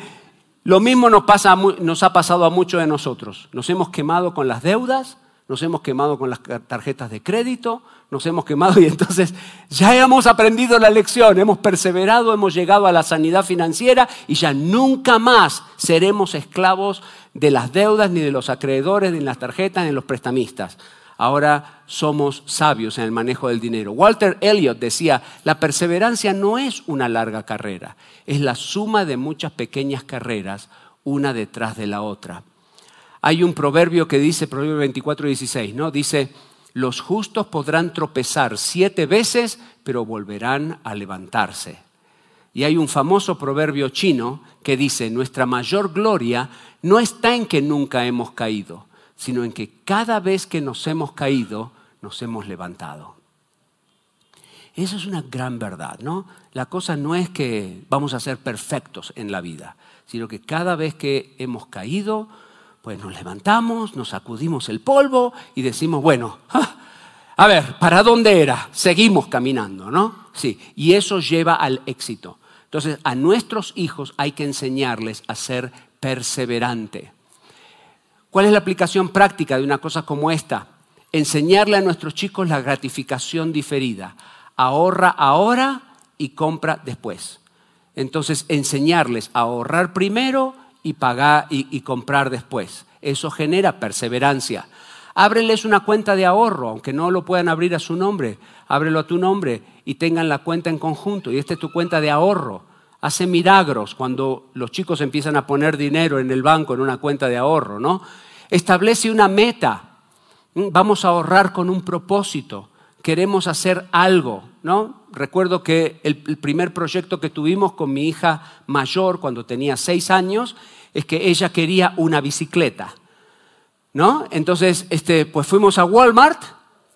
lo mismo nos, pasa, nos ha pasado a muchos de nosotros. Nos hemos quemado con las deudas, nos hemos quemado con las tarjetas de crédito, nos hemos quemado *laughs* y entonces ya hemos aprendido la lección, hemos perseverado, hemos llegado a la sanidad financiera y ya nunca más seremos esclavos de las deudas, ni de los acreedores, ni de las tarjetas, ni de los prestamistas. Ahora somos sabios en el manejo del dinero. Walter Elliot decía, la perseverancia no es una larga carrera, es la suma de muchas pequeñas carreras, una detrás de la otra. Hay un proverbio que dice, proverbio 24 16, ¿no? Dice, los justos podrán tropezar siete veces, pero volverán a levantarse. Y hay un famoso proverbio chino que dice, nuestra mayor gloria no está en que nunca hemos caído, sino en que cada vez que nos hemos caído, nos hemos levantado. Eso es una gran verdad, ¿no? La cosa no es que vamos a ser perfectos en la vida, sino que cada vez que hemos caído, pues nos levantamos, nos sacudimos el polvo y decimos, bueno, ah, a ver, ¿para dónde era? Seguimos caminando, ¿no? Sí, y eso lleva al éxito. Entonces, a nuestros hijos hay que enseñarles a ser perseverante. ¿Cuál es la aplicación práctica de una cosa como esta? Enseñarle a nuestros chicos la gratificación diferida. Ahorra ahora y compra después. Entonces, enseñarles a ahorrar primero y pagar y, comprar después. Eso genera perseverancia. Ábreles una cuenta de ahorro, aunque no lo puedan abrir a su nombre, ábrelo a tu nombre y tengan la cuenta en conjunto. Y esta es tu cuenta de ahorro. Hace milagros cuando los chicos empiezan a poner dinero en el banco, en una cuenta de ahorro, ¿no? Establece una meta. Mm, vamos a ahorrar con un propósito. Queremos hacer algo, ¿no? Recuerdo que el, primer proyecto que tuvimos con mi hija mayor cuando tenía seis años es que ella quería una bicicleta, ¿no? Entonces, este, pues fuimos a Walmart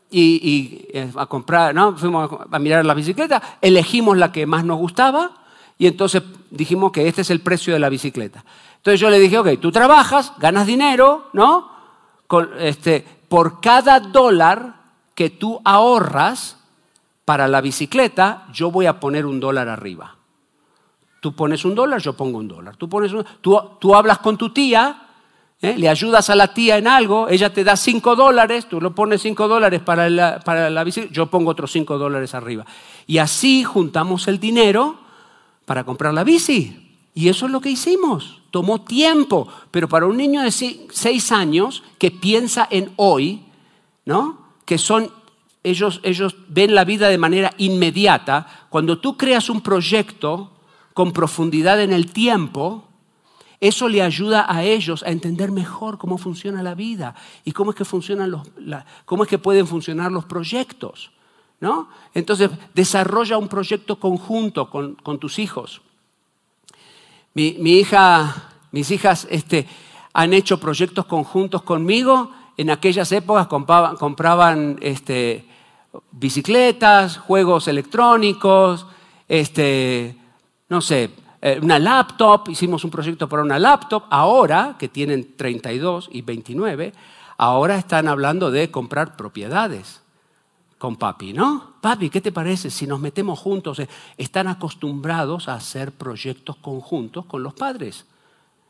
y, eh, a comprar, ¿no? Fuimos a mirar la bicicleta, elegimos la que más nos gustaba y entonces dijimos que este es el precio de la bicicleta. Entonces yo le dije, ok, tú trabajas, ganas dinero, ¿no? este, por cada dólar que tú ahorras para la bicicleta, yo voy a poner un dólar arriba. Tú pones un dólar, yo pongo un dólar. Tú, pones tú, hablas con tu tía, ¿eh? le ayudas a la tía en algo, ella te da cinco dólares, tú lo pones cinco dólares para la, para la bicicleta, yo pongo otros cinco dólares arriba. Y así juntamos el dinero para comprar la bici. Y eso es lo que hicimos. Tomó tiempo, pero para un niño de seis años que piensa en hoy, ¿no? Que son ellos, ellos ven la vida de manera inmediata. Cuando tú creas un proyecto con profundidad en el tiempo, eso le ayuda a ellos a entender mejor cómo funciona la vida y cómo es que, funcionan los, cómo es que pueden funcionar los proyectos. ¿no? Entonces, desarrolla un proyecto conjunto con, tus hijos. Mi, hija, mis hijas este, han hecho proyectos conjuntos conmigo. En aquellas épocas compraban, este, bicicletas, juegos electrónicos, este, no sé, eh, una laptop, hicimos un proyecto para una laptop. Ahora, que tienen 32 y 29, ahora están hablando de comprar propiedades con papi, ¿no? Papi, ¿qué te parece si nos metemos juntos? Eh, están acostumbrados a hacer proyectos conjuntos con los padres,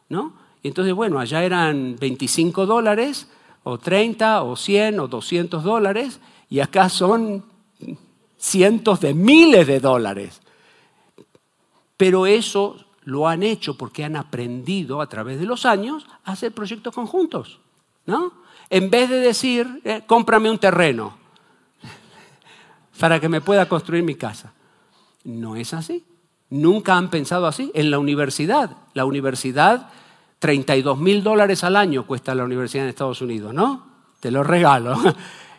¿no? Y entonces, bueno, allá eran 25 dólares, o 30, o 100, o 200 dólares, y acá son cientos de miles de dólares. Pero eso lo han hecho porque han aprendido a través de los años a hacer proyectos conjuntos, ¿no? En vez de decir, eh, cómprame un terreno, *laughs* para que me pueda construir mi casa. No es así. Nunca han pensado así. En la universidad, la universidad, 32 mil dólares al año cuesta la universidad en Estados Unidos, ¿no? Te lo regalo. *laughs*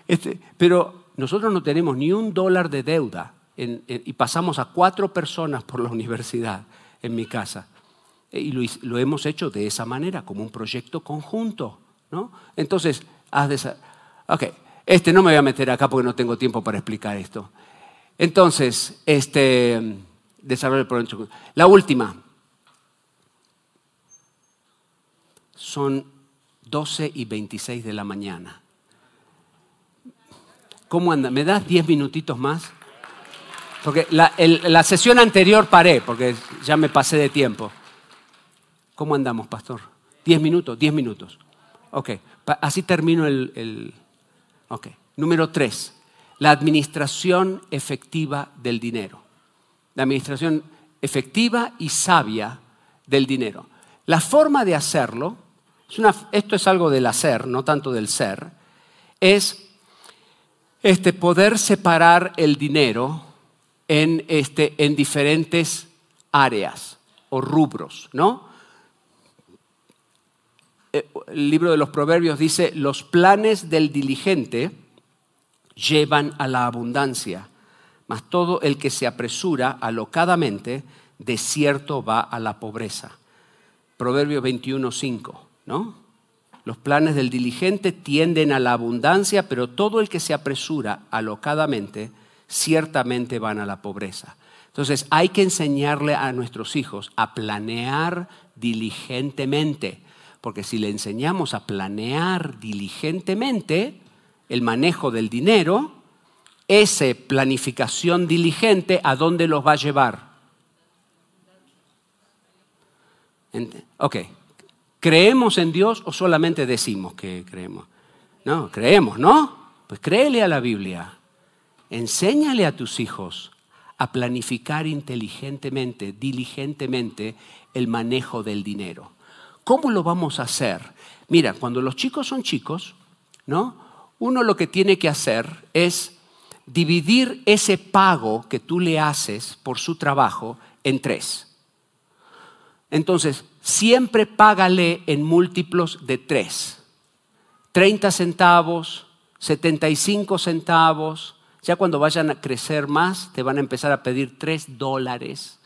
Este, pero nosotros no tenemos ni un dólar de deuda y pasamos a cuatro personas por la universidad. en mi casa. Y lo, hemos hecho de esa manera, como un proyecto conjunto. ¿no? Entonces, haz de Ok, este no me voy a meter acá porque no tengo tiempo para explicar esto. Entonces, este, desarrollo el proyecto. La última. Son 12 y 26 de la mañana. ¿Cómo anda? ¿Me das 10 minutitos más? Porque la, la sesión anterior paré, porque ya me pasé de tiempo. ¿Cómo andamos, pastor? ¿Diez minutos? Diez minutos. Ok, así termino el... el... Ok, número tres, la administración efectiva del dinero. La administración efectiva y sabia del dinero. La forma de hacerlo, esto es algo del hacer, no tanto del ser, es este, poder separar el dinero en, este, en diferentes áreas o rubros, ¿no? El libro de los Proverbios dice, los planes del diligente llevan a la abundancia, mas todo el que se apresura alocadamente, de cierto va a la pobreza. Proverbio 21.5, ¿no? Los planes del diligente tienden a la abundancia, pero todo el que se apresura alocadamente, ciertamente van a la pobreza. Entonces hay que enseñarle a nuestros hijos a planear diligentemente porque si le enseñamos a planear diligentemente el manejo del dinero, esa planificación diligente, ¿a dónde los va a llevar? Ok, ¿creemos en Dios o solamente decimos que creemos? No, creemos, ¿no? Pues créele a la Biblia. Enséñale a tus hijos a planificar inteligentemente, diligentemente el manejo del dinero. ¿Cómo lo vamos a hacer? Mira, cuando los chicos son chicos, ¿no? Uno lo que tiene que hacer es dividir ese pago que tú le haces por su trabajo en tres. Entonces, siempre págale en múltiplos de tres. 30 centavos, 75 centavos. Ya cuando vayan a crecer más, te van a empezar a pedir 3 dólares.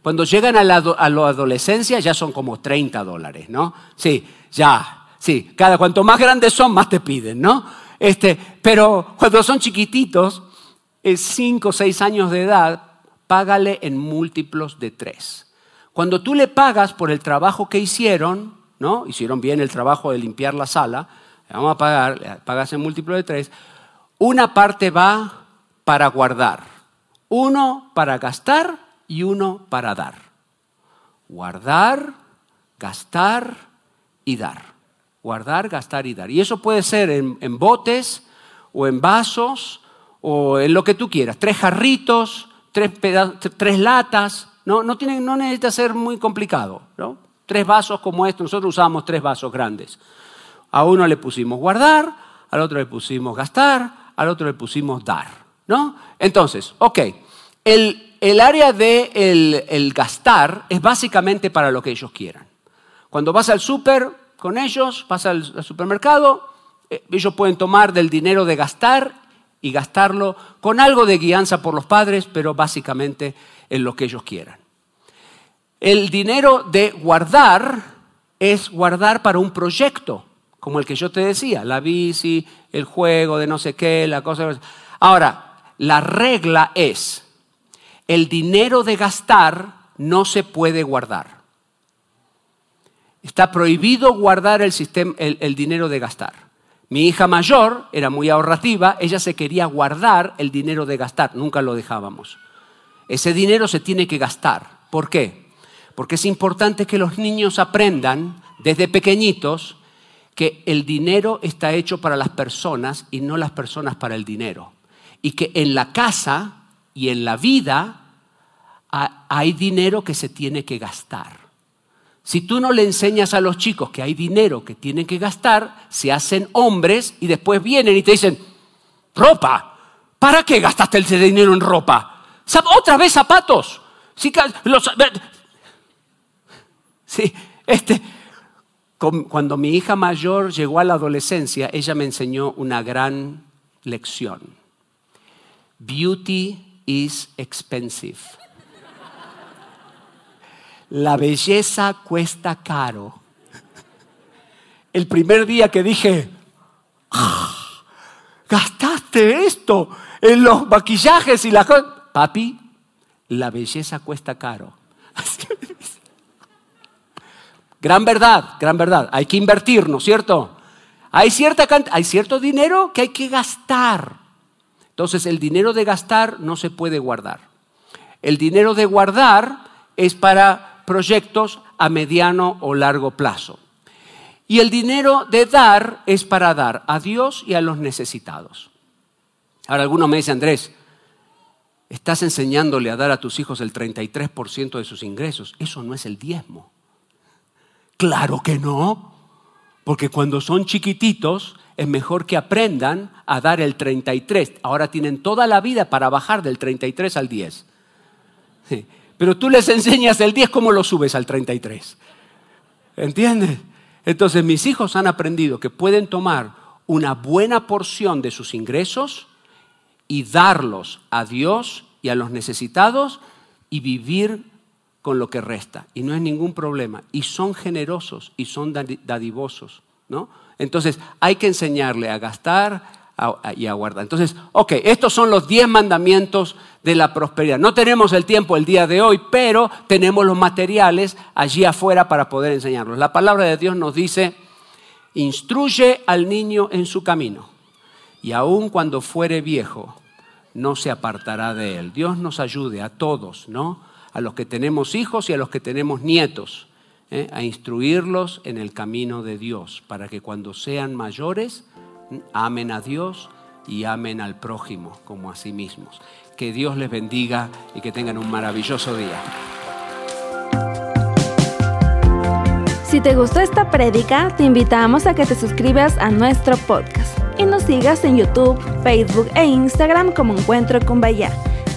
Cuando llegan a la, adolescencia ya son como 30 dólares, ¿no? Sí, ya, sí. Cada cuanto más grandes son, más te piden, ¿no? Este, pero cuando son chiquititos, 5 o 6 años de edad, págale en múltiplos de 3. Cuando tú le pagas por el trabajo que hicieron, ¿no? Hicieron bien el trabajo de limpiar la sala, le vamos a pagar, pagas en múltiplo de 3, una parte va para guardar, uno para gastar y uno para dar. Guardar, gastar y dar. Guardar, gastar y dar. Y eso puede ser en, botes o en vasos o en lo que tú quieras. Tres jarritos, tres, tres latas. No, no, tiene, no necesita ser muy complicado. ¿no? Tres vasos como estos. Nosotros usamos tres vasos grandes. A uno le pusimos guardar, al otro le pusimos gastar, al otro le pusimos dar. ¿No? Entonces, ok. El, área de el, gastar es básicamente para lo que ellos quieran. Cuando vas al súper con ellos, vas al, supermercado, eh, ellos pueden tomar del dinero de gastar y gastarlo con algo de guianza por los padres, pero básicamente en lo que ellos quieran. El dinero de guardar es guardar para un proyecto, como el que yo te decía, la bici, el juego de no sé qué, la cosa. Ahora, la regla es, el dinero de gastar no se puede guardar. Está prohibido guardar el, el, dinero de gastar. Mi hija mayor era muy ahorrativa, ella se quería guardar el dinero de gastar, nunca lo dejábamos. Ese dinero se tiene que gastar. ¿Por qué? Porque es importante que los niños aprendan desde pequeñitos que el dinero está hecho para las personas y no las personas para el dinero. Y que en la casa y en la vida hay dinero que se tiene que gastar. Si tú no le enseñas a los chicos que hay dinero que tienen que gastar, se hacen hombres y después vienen y te dicen, ropa, ¿para qué gastaste el dinero en ropa? ¿Otra vez zapatos? Sí, este, cuando mi hija mayor llegó a la adolescencia, ella me enseñó una gran lección. Beauty is expensive. la belleza cuesta caro. El primer día que dije, ah, gastaste esto en los maquillajes y las. Papi, la belleza cuesta caro. gran verdad, gran verdad. Hay que invertir, ¿no es cierto? Hay, cierta hay cierto dinero que hay que gastar. Entonces el dinero de gastar no se puede guardar. El dinero de guardar es para proyectos a mediano o largo plazo. Y el dinero de dar es para dar a Dios y a los necesitados. Ahora algunos me dicen, Andrés, estás enseñándole a dar a tus hijos el 33% de sus ingresos. Eso no es el diezmo. Claro que no, porque cuando son chiquititos es mejor que aprendan a dar el 33. Ahora tienen toda la vida para bajar del 33 al 10. Pero tú les enseñas el 10, ¿cómo lo subes al 33? ¿Entiendes? Entonces mis hijos han aprendido que pueden tomar una buena porción de sus ingresos y darlos a Dios y a los necesitados y vivir con lo que resta. Y no es ningún problema. Y son generosos y son dadivosos. ¿no? Entonces hay que enseñarle a gastar, y aguarda. Entonces, ok, estos son los diez mandamientos de la prosperidad. No tenemos el tiempo el día de hoy, pero tenemos los materiales allí afuera para poder enseñarlos. La palabra de Dios nos dice, instruye al niño en su camino, y aun cuando fuere viejo, no se apartará de él. Dios nos ayude a todos, ¿no? A los que tenemos hijos y a los que tenemos nietos, ¿eh? a instruirlos en el camino de Dios, para que cuando sean mayores, amen a Dios y amen al prójimo como a sí mismos. Que Dios les bendiga y que tengan un maravilloso día. Si te gustó esta prédica, te invitamos a que te suscribas a nuestro podcast y nos sigas en YouTube, Facebook e Instagram como Encuentro con Bahía.